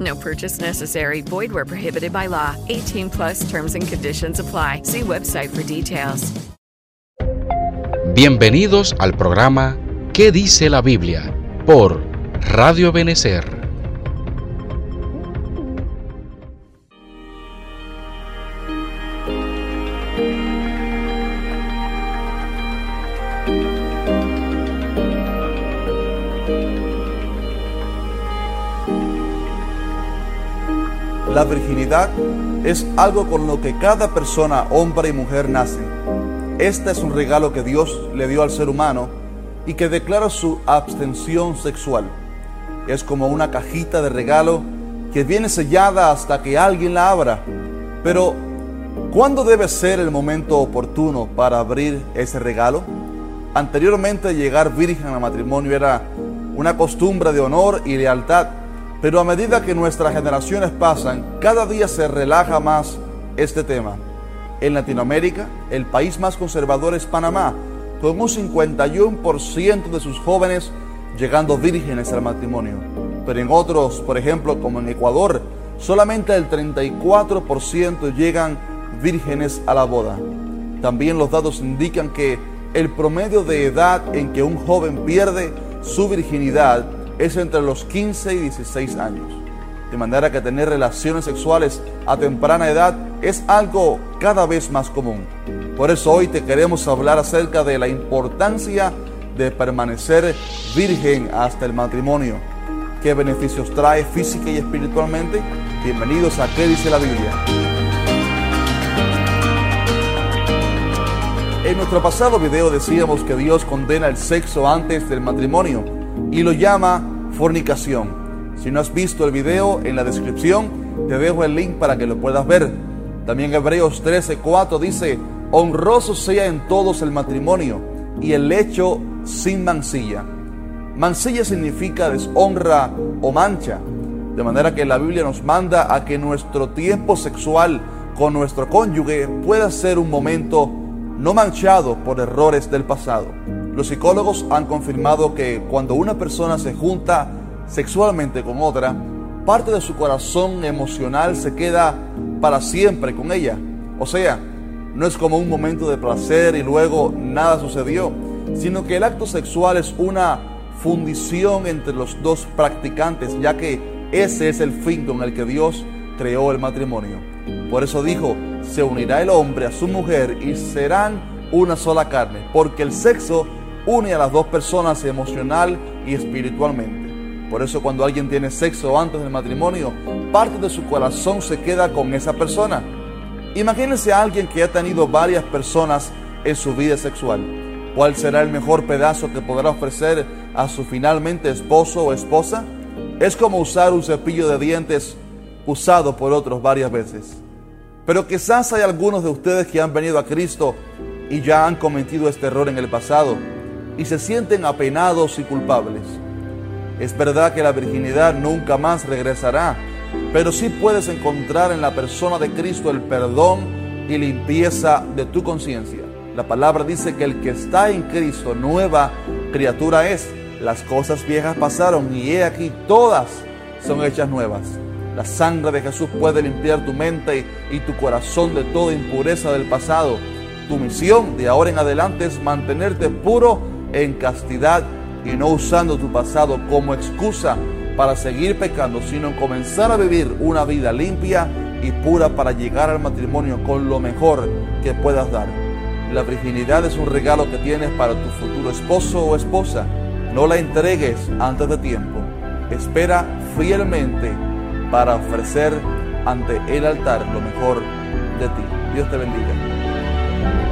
No purchase necessary. Void where prohibited by law. 18 plus terms and conditions apply. See website for details. Bienvenidos al programa ¿Qué dice la Biblia? por Radio Benecer. La virginidad es algo con lo que cada persona, hombre y mujer, nace. Este es un regalo que Dios le dio al ser humano y que declara su abstención sexual. Es como una cajita de regalo que viene sellada hasta que alguien la abra. Pero, ¿cuándo debe ser el momento oportuno para abrir ese regalo? Anteriormente llegar virgen al matrimonio era una costumbre de honor y lealtad pero a medida que nuestras generaciones pasan, cada día se relaja más este tema. En Latinoamérica, el país más conservador es Panamá, con un 51% de sus jóvenes llegando vírgenes al matrimonio. Pero en otros, por ejemplo, como en Ecuador, solamente el 34% llegan vírgenes a la boda. También los datos indican que el promedio de edad en que un joven pierde su virginidad es entre los 15 y 16 años. De manera que tener relaciones sexuales a temprana edad es algo cada vez más común. Por eso hoy te queremos hablar acerca de la importancia de permanecer virgen hasta el matrimonio. ¿Qué beneficios trae física y espiritualmente? Bienvenidos a ¿Qué dice la Biblia? En nuestro pasado video decíamos que Dios condena el sexo antes del matrimonio y lo llama fornicación. Si no has visto el video, en la descripción te dejo el link para que lo puedas ver. También Hebreos 13:4 dice, honroso sea en todos el matrimonio y el lecho sin mancilla. Mancilla significa deshonra o mancha, de manera que la Biblia nos manda a que nuestro tiempo sexual con nuestro cónyuge pueda ser un momento no manchado por errores del pasado. Los psicólogos han confirmado que cuando una persona se junta sexualmente con otra, parte de su corazón emocional se queda para siempre con ella. O sea, no es como un momento de placer y luego nada sucedió, sino que el acto sexual es una fundición entre los dos practicantes, ya que ese es el fin con el que Dios creó el matrimonio. Por eso dijo, se unirá el hombre a su mujer y serán una sola carne, porque el sexo une a las dos personas emocional y espiritualmente. Por eso cuando alguien tiene sexo antes del matrimonio, parte de su corazón se queda con esa persona. Imagínense a alguien que ha tenido varias personas en su vida sexual. ¿Cuál será el mejor pedazo que podrá ofrecer a su finalmente esposo o esposa? Es como usar un cepillo de dientes usado por otros varias veces. Pero quizás hay algunos de ustedes que han venido a Cristo y ya han cometido este error en el pasado y se sienten apenados y culpables. Es verdad que la virginidad nunca más regresará, pero sí puedes encontrar en la persona de Cristo el perdón y limpieza de tu conciencia. La palabra dice que el que está en Cristo, nueva criatura es. Las cosas viejas pasaron y he aquí todas son hechas nuevas. La sangre de Jesús puede limpiar tu mente y tu corazón de toda impureza del pasado tu misión de ahora en adelante es mantenerte puro en castidad y no usando tu pasado como excusa para seguir pecando, sino comenzar a vivir una vida limpia y pura para llegar al matrimonio con lo mejor que puedas dar. La virginidad es un regalo que tienes para tu futuro esposo o esposa. No la entregues antes de tiempo. Espera fielmente para ofrecer ante el altar lo mejor de ti. Dios te bendiga.